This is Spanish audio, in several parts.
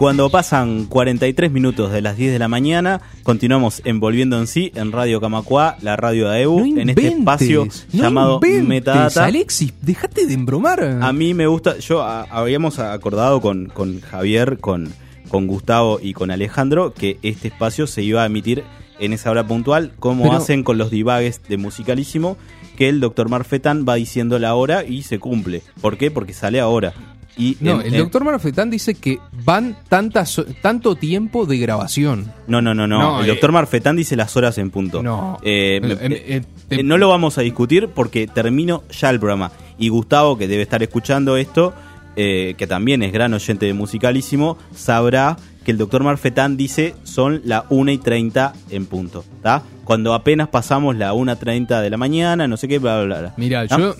Cuando pasan 43 minutos de las 10 de la mañana, continuamos envolviendo en sí en Radio Camacua, la radio de AEU, No en este espacio no llamado inventes, Metadata. Alexis, déjate de embromar. A mí me gusta, yo a- habíamos acordado con, con Javier, con, con Gustavo y con Alejandro que este espacio se iba a emitir en esa hora puntual, como Pero- hacen con los divagues de Musicalísimo, que el doctor Marfetán va diciendo la hora y se cumple. ¿Por qué? Porque sale ahora. Y no, en- el en- doctor Marfetán dice que van tantas, tanto tiempo de grabación. No, no, no, no. No, el eh, doctor Marfetán dice las horas en punto. No. Eh, me- Eh, eh, eh, te- eh, no lo vamos a discutir porque termino ya el programa. Y Gustavo, que debe estar escuchando esto, eh, que también es gran oyente de Musicalísimo, sabrá que el doctor Marfetán dice son la 1 y 30 en punto. ¿Está? Cuando apenas pasamos la 1.30 de la mañana, no sé qué, bla, bla, bla. Mira, ¿No? yo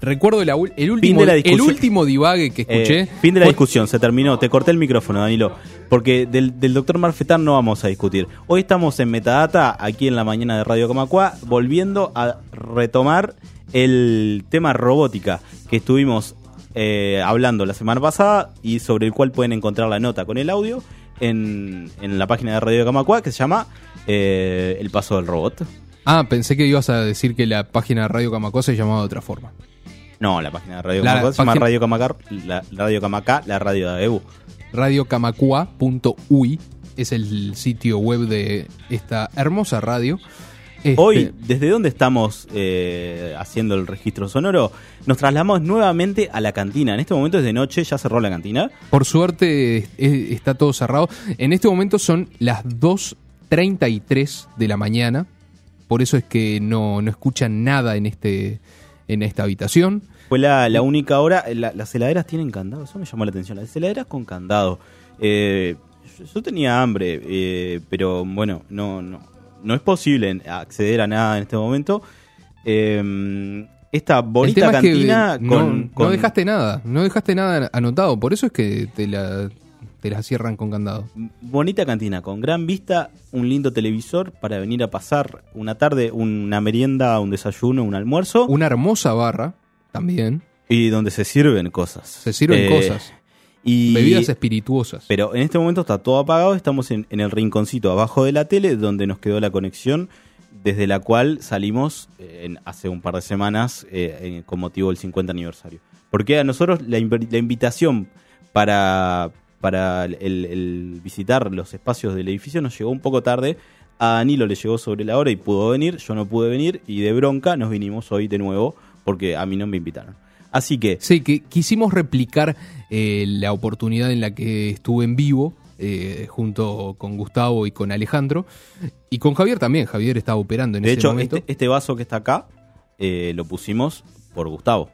recuerdo la el último, de la el último divague que escuché. Eh, fin de la discusión, se terminó. Te corté el micrófono, Danilo. Porque del, del doctor Marfetán no vamos a discutir. Hoy estamos en Metadata, aquí en la mañana de Radio Camacua, volviendo a retomar el tema robótica que estuvimos eh, hablando la semana pasada y sobre el cual pueden encontrar la nota con el audio en, en la página de Radio Camacua que se llama eh, El Paso del Robot. Ah, pensé que ibas a decir que la página de Radio Camacó se llamaba de otra forma. No, la página de Radio Camacua se llama Radio Camacá, la, Radio Camacá, la radio de AEU. Radiocamacua.ui es el sitio web de esta hermosa radio. Este, Hoy, ¿desde dónde estamos eh, haciendo el registro sonoro? Nos trasladamos nuevamente a la cantina. En este momento es de noche, ya cerró la cantina. Por suerte está todo cerrado. En este momento son las 2.33 de la mañana. Por eso es que no, no escuchan nada en, este, en esta habitación. Fue la, la única hora. la- las heladeras tienen candado, eso me llamó la atención. Las heladeras con candado. Eh, yo, yo tenía hambre, eh, pero bueno, no, no, no es posible acceder a nada en este momento. Eh, esta bonita es que cantina no, con, no dejaste nada. No dejaste nada anotado. Por eso es que te la, te la cierran con candado. Bonita cantina, con gran vista, un lindo televisor para venir a pasar una tarde, una merienda, un desayuno, un almuerzo Una hermosa barra también. y donde se sirven cosas. Se sirven Eh, cosas. Y, Bebidas espirituosas. Pero en este momento está todo apagado, estamos en, en el rinconcito abajo de la tele donde nos quedó la conexión desde la cual salimos eh, en- hace un par de semanas eh, en- con motivo del 50 aniversario. Porque a nosotros la, inv- la invitación para, para el, el visitar los espacios del edificio nos llegó un poco tarde. A Danilo le llegó sobre la hora y pudo venir, yo no pude venir y de bronca nos vinimos hoy de nuevo porque a mí no me invitaron. Así que Sí, que quisimos replicar eh, la oportunidad en la que estuve en vivo eh, junto con Gustavo y con Alejandro y con Javier también. Javier estaba operando en de ese hecho momento. este, este vaso que está acá eh, lo pusimos por Gustavo.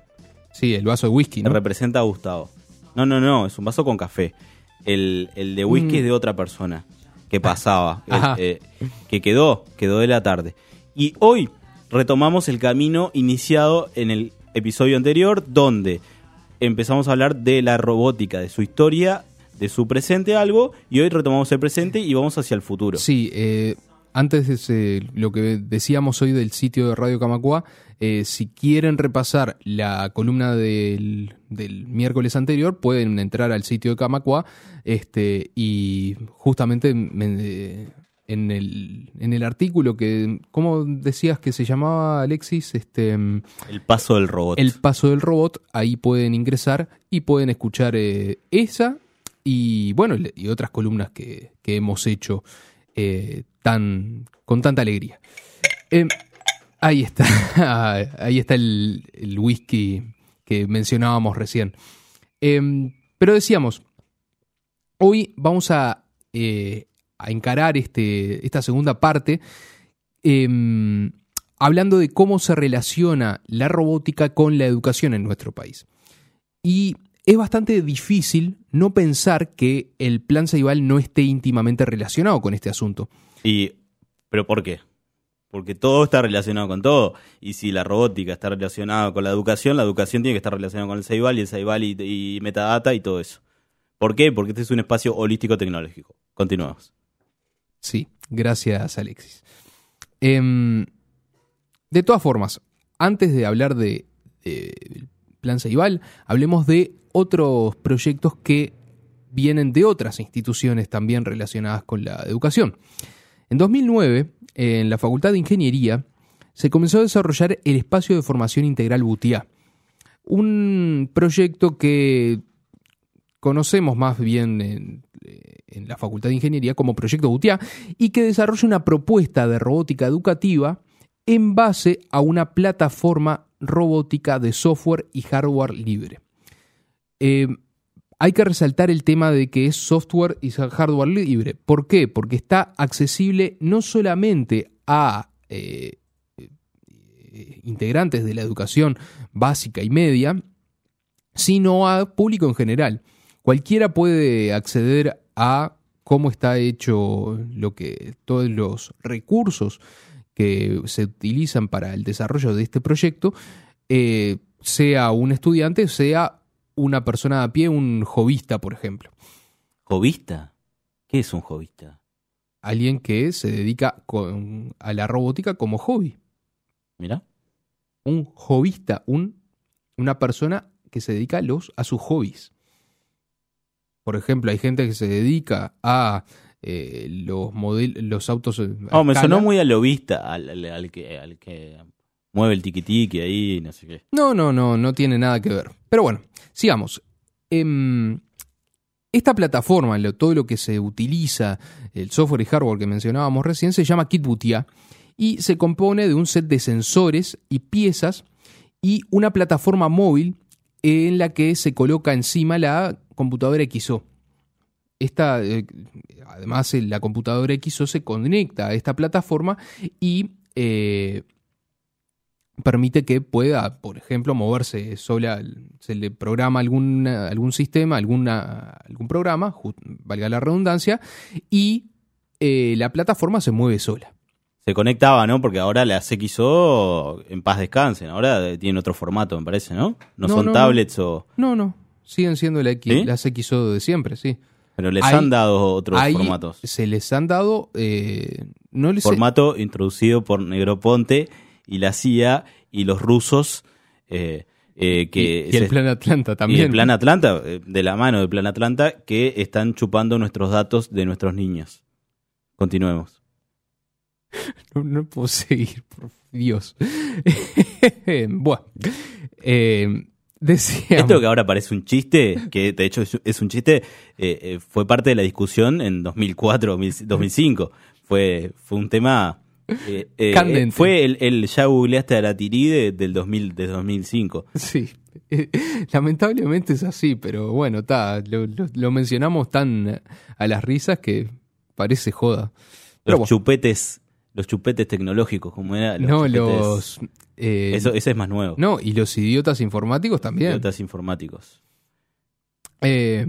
Sí, el vaso de whisky, ¿no? Representa a Gustavo. No, no, no, es un vaso con café. El, el de whisky Mm. es de otra persona que pasaba, el- que quedó, quedó de la tarde. Y hoy retomamos el camino iniciado en el episodio anterior, donde empezamos a hablar de la robótica, de su historia, de su presente algo, y hoy retomamos el presente y vamos hacia el futuro. Sí, eh, antes de lo que decíamos hoy del sitio de Radio Camacua, eh, si quieren repasar la columna del, del miércoles anterior, pueden entrar al sitio de Camacua este, y justamente me- en, el, en el artículo que, ¿cómo decías que se llamaba Alexis? Este, mm, El paso del robot. el paso del robot, ahí pueden ingresar y pueden escuchar eh, esa y bueno, y otras columnas que, que hemos hecho eh, tan, con tanta alegría. Em, ahí está, ahí está el, el whisky que mencionábamos recién. Em, Pero decíamos, hoy vamos a, eh, a encarar este, esta segunda parte em, hablando de cómo se relaciona la robótica con la educación en nuestro país. Y es bastante difícil no pensar que el plan Ceibal no esté íntimamente relacionado con este asunto. Y, ¿Pero por qué? Porque todo está relacionado con todo. Y si la robótica está relacionada con la educación, la educación tiene que estar relacionada con el Ceibal y el Ceibal y, y metadata y todo eso. ¿Por qué? Porque este es un espacio holístico tecnológico. Continuamos. Sí, gracias Alexis. Em, de todas formas, antes de hablar de, Plan Ceibal, hablemos de otros proyectos que vienen de otras instituciones también relacionadas con la educación. En 2009, en la Facultad de Ingeniería, se comenzó a desarrollar el espacio de formación integral Butiá, un proyecto que conocemos más bien en, la Facultad de Ingeniería como Proyecto Butiá y que desarrolla una propuesta de robótica educativa en base a una plataforma robótica de software y hardware libre. Eh, hay que resaltar el tema de que es software y hardware libre. ¿Por qué? Porque está accesible no solamente a eh, integrantes de la educación básica y media, sino a público en general. Cualquiera puede acceder a cómo está hecho lo que todos los recursos que se utilizan para el desarrollo de este proyecto, eh, sea un estudiante, sea una persona a pie, un jovista, por ejemplo. ¿Jovista? ¿Qué es un jovista? Alguien que se dedica con, a la robótica como hobby. Mira. Un jovista, un, una persona que se dedica a, los, a sus hobbies. Por ejemplo, hay gente que se dedica a eh, los, los autos. Oh, me sonó muy a lobista, al, al, al, que, al que mueve el tiquitiqui ahí, no sé qué. No, no, no, no tiene nada que ver. Pero bueno, sigamos. Eh, esta plataforma, todo lo que se utiliza, el software y hardware que mencionábamos recién, se llama KitButia y se compone de un set de sensores y piezas y una plataforma móvil en la que se coloca encima la computadora XO. Esta, eh, además, la computadora XO se conecta a esta plataforma y eh, permite que pueda, por ejemplo, moverse sola, se le programa algún, algún sistema, alguna, algún programa, valga la redundancia, y eh, la plataforma se mueve sola. Se conectaba, ¿no? Porque ahora las XO en paz descansen, ahora tienen otro formato, me parece, ¿no? No, No, son no, tablets o... No, no, siguen siendo la X- ¿Sí? las XO de siempre, sí. Pero les Ahí- han dado otros formatos. se les han dado, eh, no les Formato introducido por Negroponte y la CIA y los rusos eh, eh, que... y, y el se- Plan Atlanta y también. el Plan Atlanta, de la mano del Plan Atlanta, que están chupando nuestros datos de nuestros niños. Continuemos. No, no puedo seguir, por Dios. bueno, eh, decíamos... Esto que ahora parece un chiste, que de hecho es, un chiste, eh, eh, fue parte de la discusión en 2004, 2000 2005. Fue, fue un tema... eh, Candente. fue el, el ya googleaste a la tiride del 2000, de 2005. Sí, lamentablemente es así, pero bueno, ta, lo, lo- lo mencionamos tan a las risas que parece joda. Pero Los bueno, chupetes, los chupetes tecnológicos, como era. Los no, chupetes- los... eh, Eso, ese es más nuevo. no, y los idiotas informáticos también. Idiotas informáticos. Eh,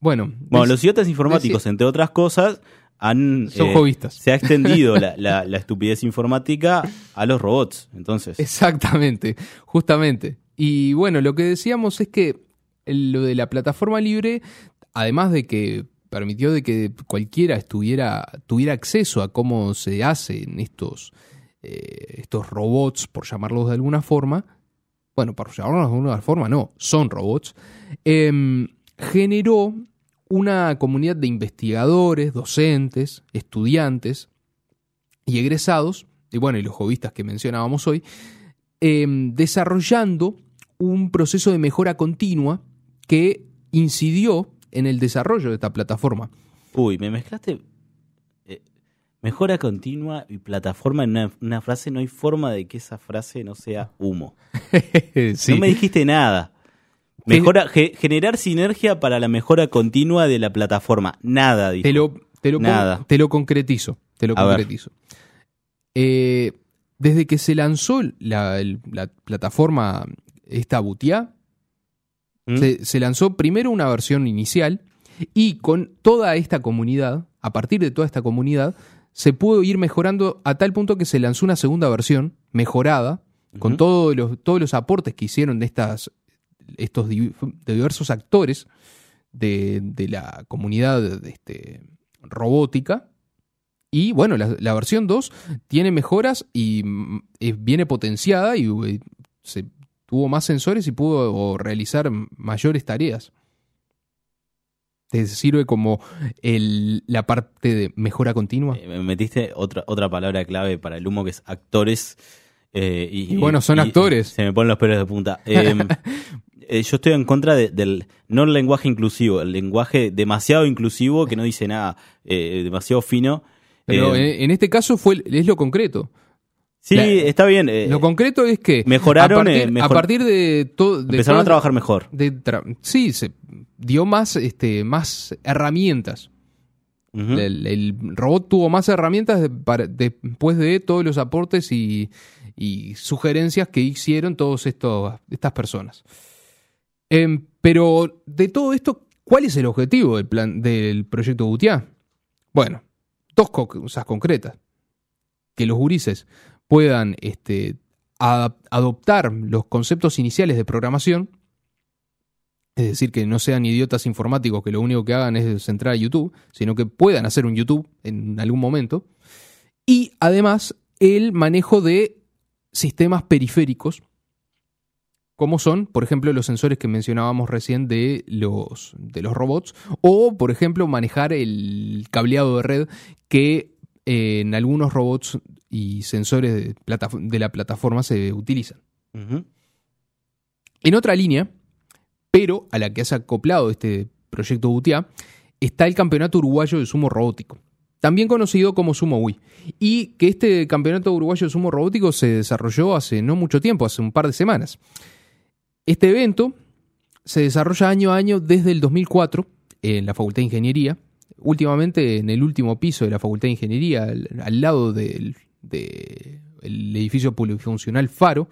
bueno, Bueno, los idiotas informáticos, entre otras cosas, han. son eh, hobbyistas. Se ha extendido la, la- la estupidez informática a los robots. Entonces, Exactamente, justamente. Y bueno, lo que decíamos es que lo de la plataforma libre, además de que permitió de que cualquiera tuviera acceso a cómo se hacen estos, eh, estos robots, por llamarlos de alguna forma, bueno, por llamarlos de alguna forma, no, son robots, em, generó una comunidad de investigadores, docentes, estudiantes y egresados, y bueno, y los hobbyistas que mencionábamos hoy, em, desarrollando un proceso de mejora continua que incidió en el desarrollo de esta plataforma. uy, me mezclaste. eh, mejora continua y plataforma en una, una frase. No hay forma de que esa frase no sea humo. Sí. No me dijiste nada. Mejora, ge- generar sinergia para la mejora continua de la plataforma. Nada, dijo. Te lo, te lo, pon- Nada. te lo concretizo. Te lo A concretizo. Eh, desde que se lanzó la, la plataforma esta Butia, ¿Mm? se, se lanzó primero una versión inicial y con toda esta comunidad, a partir de toda esta comunidad, se pudo ir mejorando a tal punto que se lanzó una segunda versión mejorada con todos los, todos los aportes que hicieron de estas, estos de diversos actores de, de la comunidad de este, robótica. Y bueno, la, la versión 2 tiene mejoras y mm, es- viene potenciada y eh, se tuvo más sensores y pudo realizar mayores tareas. Te sirve como el- la parte de mejora continua. Eh, me metiste otra, otra palabra clave para el humo que es actores. eh, y, Y bueno, son actores. Se me ponen los pelos de punta. Eh, eh, yo estoy en contra de- del, no el lenguaje inclusivo, el lenguaje demasiado inclusivo que no dice nada, demasiado fino. Pero en, en este caso fue es lo concreto. Sí, la- está bien. eh, Lo concreto es que mejoraron, a partir, eh, mejor- a partir de todo empezaron a trabajar mejor. de tra- sí se dio más este más herramientas el, el robot tuvo más herramientas de- para- después de todos los aportes y, y sugerencias que hicieron todas estas personas Em, pero de todo esto ¿cuál es el objetivo del plan del proyecto Gutiá? bueno dos co- cosas concretas que los gurises puedan este, adoptar los conceptos iniciales de programación es decir, que no sean idiotas informáticos que lo único que hagan es entrar a YouTube, sino que puedan hacer un YouTube en algún momento. Y además el manejo de sistemas periféricos, como son, por ejemplo, los sensores que mencionábamos recién de los, de los robots, o, por ejemplo, manejar el cableado de red que eh, en algunos robots y sensores de, la plataforma se utilizan. En otra línea, pero a la que has acoplado este proyecto Butia, está el Campeonato Uruguayo de Sumo Robótico, también conocido como Sumo Wii, y que este Campeonato Uruguayo de Sumo Robótico se desarrolló hace no mucho tiempo, hace un par de semanas. Este evento se desarrolla año a año desde el 2004 en la Facultad de Ingeniería, últimamente en el último piso de la Facultad de Ingeniería, al, al lado del de el edificio polifuncional Faro,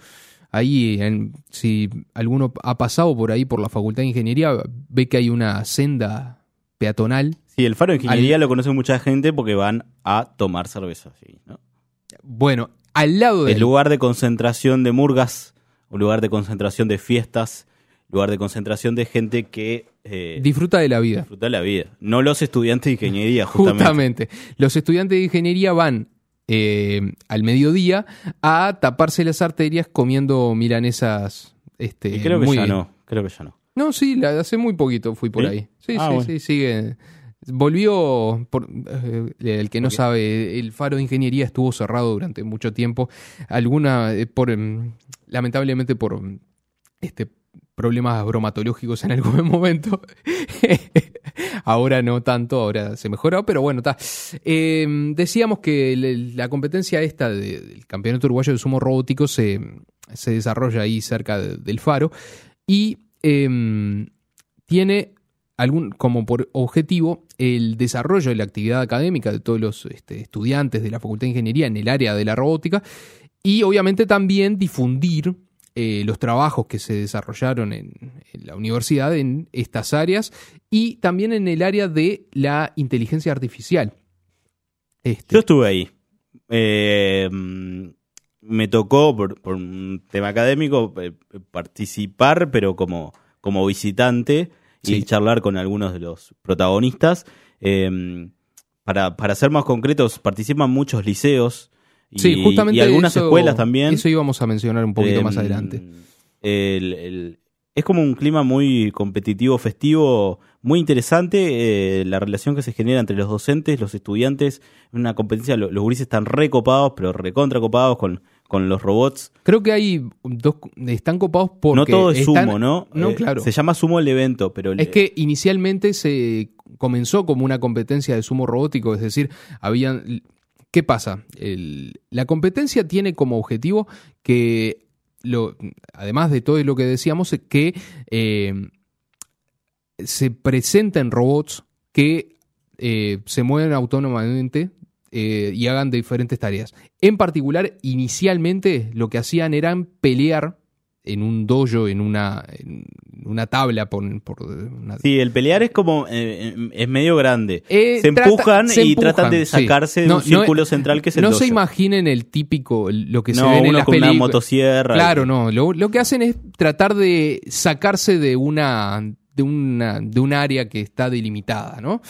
Ahí, en- si alguno ha pasado por ahí por la Facultad de Ingeniería, ve que hay una senda peatonal. Sí, el faro de ingeniería lo conoce mucha gente porque van a tomar cerveza. sí, ¿no? Bueno, al lado de El lugar de concentración de murgas, un lugar de concentración de fiestas, lugar de concentración de gente que eh, disfruta de la vida. disfruta la vida. No los estudiantes de ingeniería, justamente. Justamente. Los estudiantes de ingeniería van eh, al mediodía a taparse las arterias comiendo milanesas. Este, Y creo que muy- ya no, creo que ya no. No, sí, la- hace muy poquito fui por ¿Sí? ahí. Sí, Ah, sí, bueno. sí, sigue. Volvió, por, eh, el que no sabe, el faro de ingeniería estuvo cerrado durante mucho tiempo. Alguna, eh, por em, lamentablemente por este problemas bromatológicos en algún momento. ahora no tanto, ahora se mejoró, pero bueno, está. Eh, decíamos que la competencia esta de- del Campeonato Uruguayo de Sumo Robótico se, se desarrolla ahí cerca de- del faro y em, tiene algún, como por objetivo el desarrollo de la actividad académica de todos los este, estudiantes de la Facultad de Ingeniería en el área de la robótica y obviamente también difundir eh, los trabajos que se desarrollaron en, en la universidad en estas áreas y también en el área de la inteligencia artificial. Este, Yo estuve ahí. Eh, me tocó, por, por un tema académico, eh, participar, pero como, como visitante y Sí. charlar con algunos de los protagonistas. Eh, para, para ser más concretos, participan muchos liceos y, sí, justamente y algunas eso- escuelas también. Eso íbamos a mencionar un poquito Eh, más adelante. el- el- es como un clima muy competitivo, festivo, muy interesante. eh, la relación que se genera entre los docentes, los estudiantes, una competencia. lo- Los gurises están recopados, pero recontra copados con, con los robots. Creo que hay dos, están copados porque no todo es están- sumo, ¿no? No, Eh, claro. Se llama sumo el evento, pero Es que inicialmente se comenzó como una competencia de sumo robótico, es decir, habían... ¿Qué pasa? La competencia tiene como objetivo que lo, además de todo lo que decíamos, que eh, se presenten robots que eh, se mueven autónomamente eh, y hagan diferentes tareas. En particular, inicialmente lo que hacían eran pelear en un dojo, en una, en una tabla por, por una- Sí, el pelear es como. eh, es medio grande. Eh, se, trata- empujan y tratan de sí. sacarse de No, un no círculo central que es el no dojo. se imaginen el típico, lo que se No, ve en las con una motosierra. Claro, no. Lo, lo que hacen es tratar de sacarse de una, de una, de un área que está delimitada, ¿no?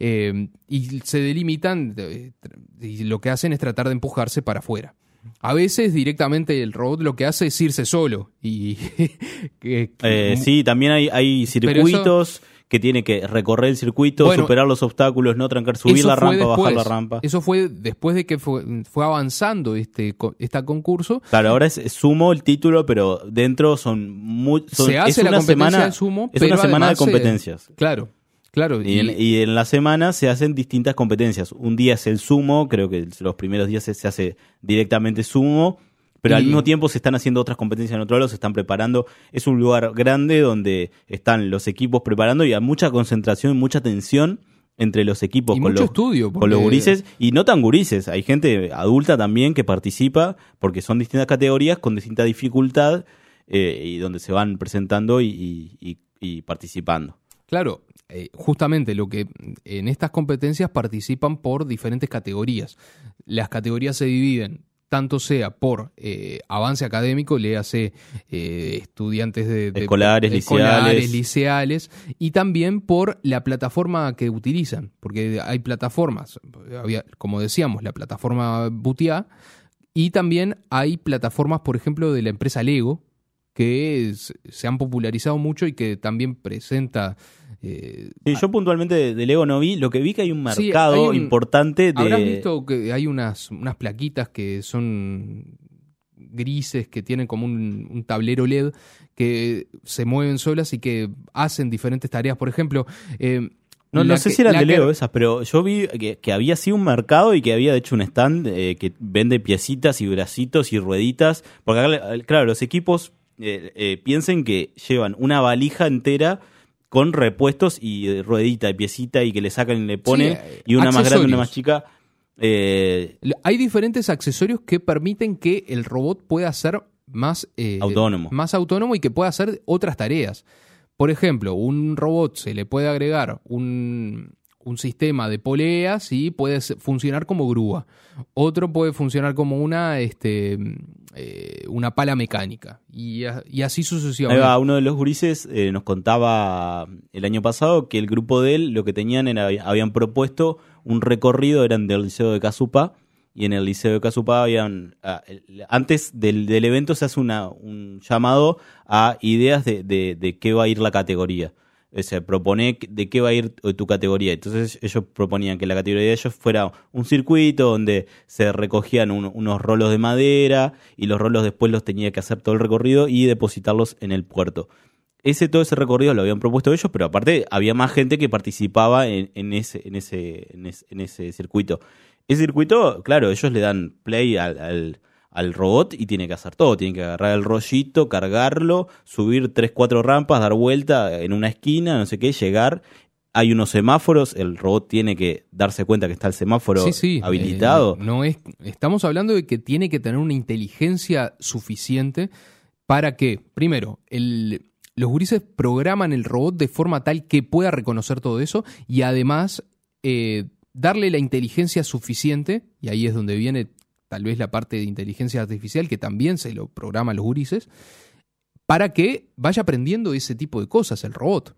Eh, y se delimitan eh, y lo que hacen es tratar de empujarse para afuera. A veces directamente el robot lo que hace es irse solo y que- Eh, sí, también hay, hay circuitos que tiene que recorrer el circuito, Bueno, superar los obstáculos, no trancar, subir la rampa, bajar la después. rampa. Eso fue después de que fue, fue avanzando este, este concurso. Claro, ahora es, sumo el título, pero dentro son, muy, son- se hace es la una competencia semana, de sumo, es pero una semana de se- competencias. Claro, claro. Y en, y en la semana se hacen distintas competencias. Un día es el sumo, creo que los primeros días se, se hace directamente sumo, pero al mismo tiempo se están haciendo otras competencias en otro lado, se están preparando. Es un lugar grande donde están los equipos preparando y hay mucha concentración, mucha tensión entre los equipos Y con mucho los, estudio, con los gurises y no tan gurises. Hay gente adulta también que participa porque son distintas categorías con distinta dificultad eh, y donde se van presentando y participando. Claro, eh, justamente lo que en estas competencias participan por diferentes categorías. Las categorías se dividen tanto sea por eh, avance académico, léase eh, estudiantes de, de- Escolares, liceales. liceales, y también por la plataforma que utilizan, porque hay plataformas, había, como decíamos, la plataforma Butia, y también hay plataformas, por ejemplo, de la empresa Lego, que es- se han popularizado mucho y que también presenta... eh, Sí, yo puntualmente de, de Lego no vi, lo que vi que hay un Sí, mercado hay un- importante de... Habrás visto que hay unas, unas plaquitas que son grises, que tienen como un, un tablero LED, que se mueven solas y que hacen diferentes tareas. Por ejemplo, eh, No, no sé que- si eran de que- Lego esas, pero yo vi que, que había sido un mercado y que había de hecho un stand eh, que vende piecitas y bracitos y rueditas. Porque acá, claro, los equipos eh, eh, piensen que llevan una valija entera con repuestos y eh, ruedita y piecita y que le sacan y le ponen y una más grande, una accesorios. más chica. Eh, Hay diferentes accesorios que permiten que el robot pueda ser más Autónomo. más autónomo y que pueda hacer otras tareas. Por ejemplo, un robot se le puede agregar un, un sistema de poleas y puede funcionar como grúa. Otro puede funcionar como una, este, eh, una pala mecánica. Y, así sucesivamente. va, uno de los gurises eh, nos contaba el año pasado que el grupo de él lo que tenían era, habían propuesto un recorrido, eran del Liceo de Casupá, y en el Liceo de Casupá habían, ah, antes del, del evento se hace una, un llamado a ideas de, de, de qué va a ir la categoría. Se propone de qué va a ir tu categoría. Entonces ellos proponían que la categoría de ellos fuera un circuito donde se recogían un- unos rolos de madera y los rolos después los tenía que hacer todo el recorrido y depositarlos en el puerto. Ese, todo ese recorrido lo habían propuesto ellos, pero aparte había más gente que participaba en, ese, en, ese, en, ese, circuito. Ese circuito, claro, ellos le dan play al, al robot y tiene que hacer todo. Tiene que agarrar el rollito, cargarlo, subir tres, cuatro rampas, dar vuelta en una esquina, no sé qué, llegar. Hay unos semáforos, el robot tiene que darse cuenta que está el semáforo Sí, sí, habilitado. eh, no es, estamos hablando de que tiene que tener una inteligencia suficiente para que, primero, el, los gurises programan el robot de forma tal que pueda reconocer todo eso y además eh, darle la inteligencia suficiente, y ahí es donde viene tal vez la parte de inteligencia artificial que también se lo programan los gurises, para que vaya aprendiendo ese tipo de cosas el robot.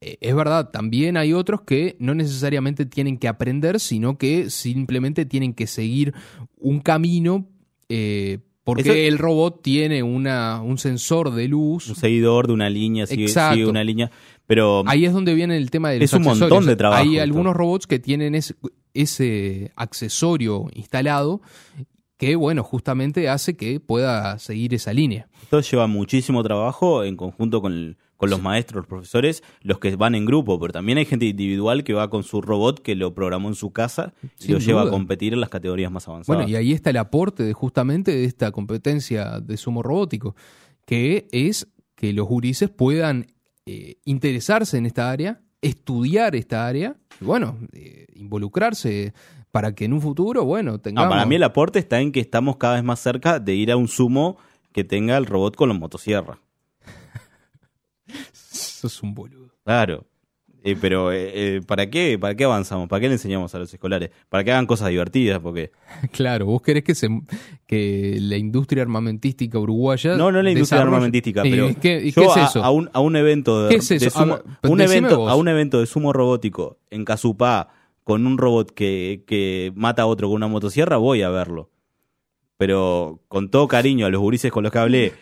Eh, Es verdad, también hay otros que no necesariamente tienen que aprender, sino que simplemente tienen que seguir un camino eh, porque Eso- el robot tiene una, un sensor de luz. Un seguidor de una línea, sigue, sigue una línea. Pero Ahí es donde viene el tema de los Es un montón de trabajo Hay algunos robots que tienen ese, ese accesorio instalado que, bueno, justamente hace que pueda seguir esa línea. Esto lleva muchísimo trabajo en conjunto con, el- con los maestros, los profesores, los que van en grupo, pero también hay gente individual que va con su robot que lo programó en su casa y Sin lo lleva a competir en las categorías más avanzadas. Bueno, y ahí está el aporte de justamente de esta competencia de sumo robótico, que es que los gurises puedan eh, interesarse en esta área, estudiar esta área, y bueno, eh, involucrarse para que en un futuro, bueno, Ah, tengamos... para mí el aporte está en que estamos cada vez más cerca de ir a un sumo que tenga el robot con la motosierra. Sos un boludo. Claro. Eh, pero, eh, eh, ¿para qué? ¿Para qué avanzamos? ¿Para qué le enseñamos a los escolares? Para que hagan cosas divertidas, porque... Claro, vos querés que, se, que la industria armamentística uruguaya... No, no la industria desarrolle- armamentística, ¿Y pero qué, y yo qué es a, eso? A, un, a un evento de, ¿Qué es de eso? sumo, A ver, un evento, vos. a un evento de sumo robótico en Casupá con un robot que, que mata a otro con una motosierra, voy a verlo. Pero con todo cariño a los gurises con los que hablé,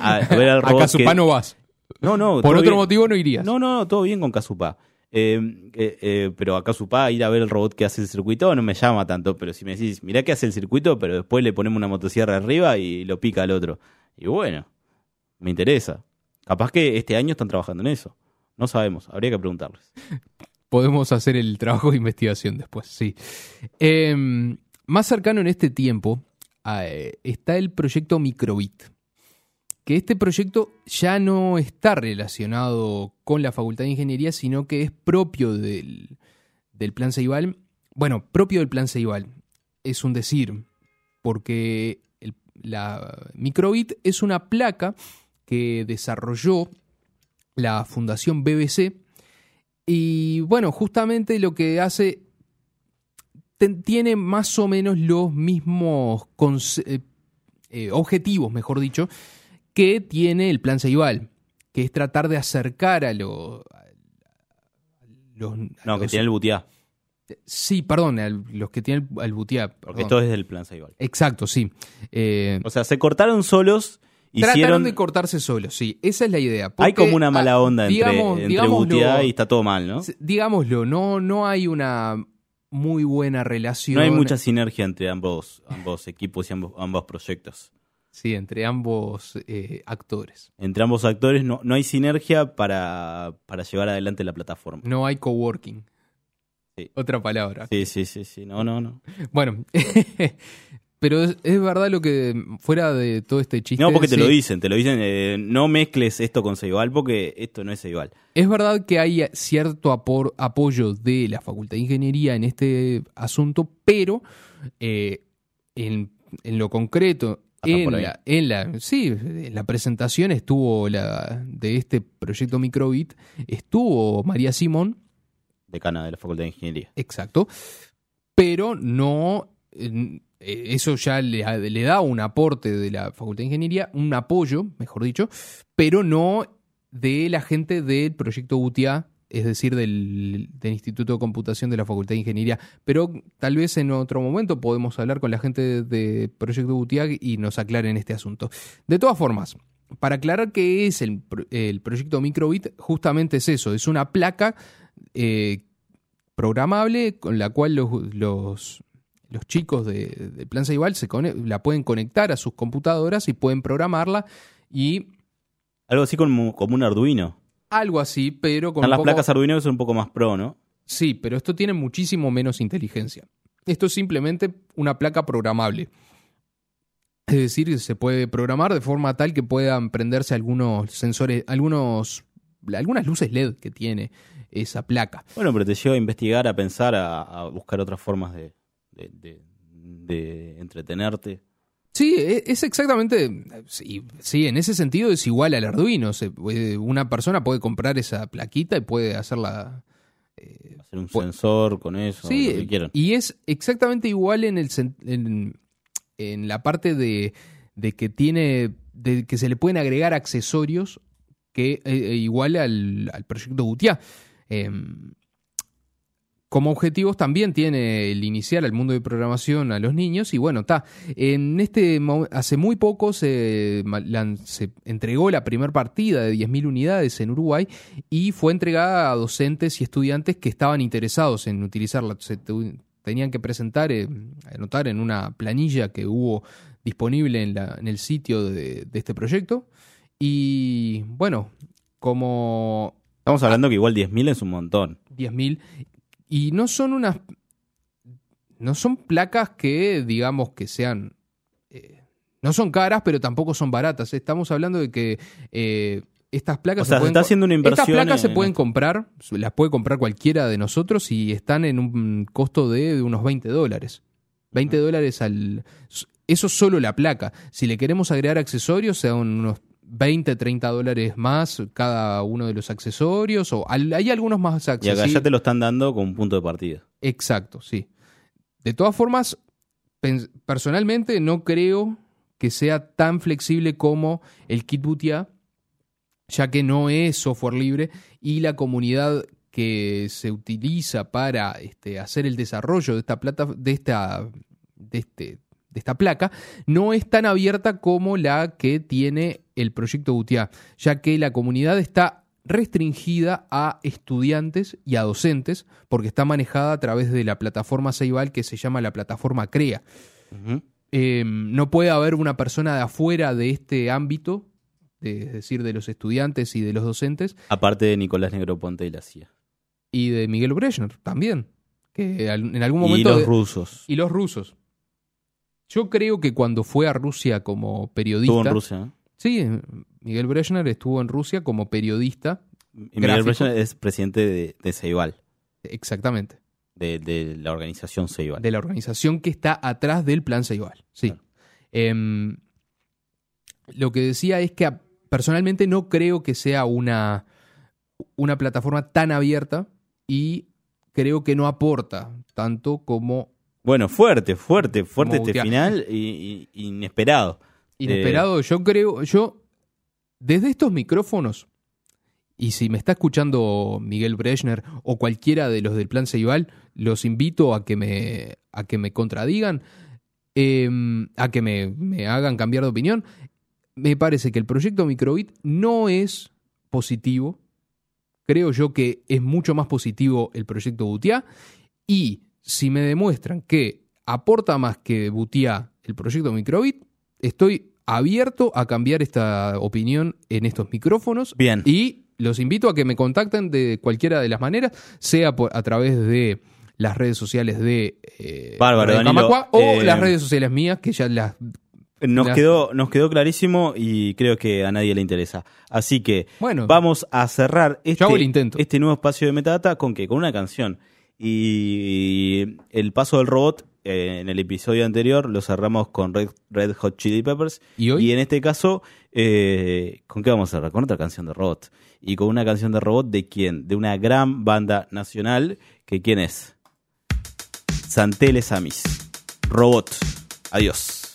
a, a ver al robot Acá su que- no vas. No, no, Por otro bien. motivo no irías. No, no, no, todo bien con Casupá. Eh, eh, pero a Casupá ir a ver el robot que hace el circuito no me llama tanto. Pero si me decís, mirá que hace el circuito, pero después le ponemos una motosierra arriba y lo pica al otro. Y bueno, me interesa. Capaz que este año están trabajando en eso. No sabemos, habría que preguntarles. Podemos hacer el trabajo de investigación después, sí. Eh, más cercano en este tiempo eh, está el proyecto Microbit. Que este proyecto ya no está relacionado con la Facultad de Ingeniería, sino que es propio del, del Plan Ceibal. Bueno, propio del Plan Ceibal. Es un decir, porque el- la Microbit es una placa que desarrolló la Fundación BBC y bueno, justamente lo que hace tiene más o menos los mismos eh, objetivos, mejor dicho, que tiene el plan Ceibal, que es tratar de acercar a, lo- a los... a No, que tiene el butiá, Sí, perdón, a los que tienen el butiá. porque esto es del plan Saibal. Exacto, sí. Eh, O sea, se cortaron solos, Trataron hicieron... de cortarse solos, sí. Esa es la idea. Hay como una mala ah, onda entre, digamos- entre butiá y está todo mal, ¿no? Digámoslo, no, no hay una muy buena relación. No hay mucha sinergia entre ambos, ambos equipos y ambos, ambos proyectos. Sí, entre ambos eh, actores. Entre ambos actores no, no hay sinergia para, para llevar adelante la plataforma. No hay coworking. Sí. Otra palabra. Sí, sí, sí, sí. No, no, no. Bueno, pero es, es verdad lo que, fuera de todo este chiste. No, porque te sí, lo dicen, te lo dicen, eh, no mezcles esto con Ceibal porque esto no es Ceibal. Es verdad que hay cierto apor- apoyo de la Facultad de Ingeniería en este asunto, pero eh, en, en lo concreto, en ahí. la, en la, sí, en la presentación estuvo la de este proyecto Microbit, estuvo María Simón, Decana de la Facultad de Ingeniería. exacto, pero no, eh, eso ya le, le da un aporte de la Facultad de Ingeniería, un apoyo, mejor dicho, pero no de la gente del proyecto UTIA, es decir, del, Instituto de Computación de la Facultad de Ingeniería. Pero tal vez en otro momento podemos hablar con la gente de, Proyecto UTIA y nos aclaren este asunto. De todas formas, para aclarar qué es el, el proyecto Microbit, justamente es eso, es una placa eh, programable con la cual los, los, chicos de, de Plan Ceibal se la pueden conectar a sus computadoras y pueden programarla y Algo así como, como un Arduino. Algo así, pero con las poco- placas Arduino son un poco más pro, ¿no? Sí, pero esto tiene muchísimo menos inteligencia. Esto es simplemente una placa programable. Es decir, se puede programar de forma tal que puedan prenderse algunos sensores, algunos, algunas luces LED que tiene esa placa. Bueno, pero te lleva a investigar, a pensar, a, a buscar otras formas de, de, de- de entretenerte. Sí, e- es exactamente. Sí, sí, en ese sentido es igual al Arduino. Una persona puede comprar esa plaquita y puede hacerla. Hacer un sensor con eso, lo que quieran. y es exactamente igual en, el, en, en la parte de, de que tiene. de que se le pueden agregar accesorios que eh, eh, igual al, al proyecto Gutiá. Em, como objetivos también tiene el iniciar al mundo de programación a los niños y bueno, está. En este hace muy poco se, entregó la primera partida de 10.000 unidades en Uruguay y fue entregada a docentes y estudiantes que estaban interesados en utilizarla. Se tenían que presentar, eh, anotar en una planilla que hubo disponible en, la- en el sitio de, de este proyecto y bueno, como Estamos hablando que igual 10.000 es un montón. 10.000 y no son unas no son placas que digamos que sean eh, no son caras pero tampoco son baratas. Estamos hablando de que eh, estas placas O sea, se pueden está haciendo una estas inversión placas se en- pueden comprar las puede comprar cualquiera de nosotros y están en un costo de, de unos 20 dólares. 20 dólares al eso es solo la placa. Si le queremos agregar accesorios sean unos 20, 30 dólares más cada uno de los accesorios o al- hay algunos más Y accesibles acá ya te lo están dando con un punto de partida. Exacto, sí. De todas formas, personalmente no creo que sea tan flexible como el kit Butia, ya que no es software libre y la comunidad que se utiliza para este, hacer el desarrollo de esta plata, de esta, de este, de esta placa, no es tan abierta como la que tiene el proyecto Butia, ya que la comunidad está restringida a estudiantes y a docentes, porque está manejada a través de la plataforma Ceibal que se llama la plataforma CREA. Eh, no puede haber una persona de afuera de este ámbito, de- es decir, de los estudiantes y de los docentes, Aparte de Nicolás Negroponte y la CIA. y de Miguel Brezhnev también, que en algún Y momento... los de- rusos. y los rusos. Yo creo que cuando fue a Rusia como periodista... Estuvo en Rusia. ¿no? Sí, Miguel Brezhnev estuvo en Rusia como periodista, Y Miguel. Brezhnev es presidente de, de Ceibal, exactamente, de, de la organización Ceibal. de la organización que está atrás del plan Ceibal. Sí. Claro. Em, lo que decía es que personalmente no creo que sea una, una plataforma tan abierta y creo que no aporta tanto como Bueno, fuerte, fuerte, fuerte Como este final y, y- inesperado. Inesperado. Yo creo, yo, desde estos micrófonos, y si me está escuchando Miguel Brechner o cualquiera de los del Plan Ceibal, los invito a que me, a que me contradigan, eh, a que me, me hagan cambiar de opinión. Me parece que el proyecto Microbit no es positivo. Creo yo que es mucho más positivo el proyecto Butia. Y si me demuestran que aporta más que Butia el proyecto Microbit, estoy abierto a cambiar esta opinión en estos micrófonos. Bien. Y los invito a que me contacten de cualquiera de las maneras, sea por, a través de las redes sociales de eh, Bárbaro, Radio Danilo. Camacua o Eh, las redes sociales mías, que ya las... Nos Las- quedó, nos quedó clarísimo y creo que a nadie le interesa. Así que Bueno. vamos a cerrar este, el intento. este nuevo espacio de Metadata con que con una canción. Y el paso del robot, eh, en el episodio anterior lo cerramos con Red, Red Hot Chili Peppers. ¿Y hoy? en este caso, eh, ¿con qué vamos a cerrar? Con otra canción de robot. Y con una canción de robot de quién? De una gran banda nacional. que ¿Quién es? Santeles Amis. Robot. Adiós.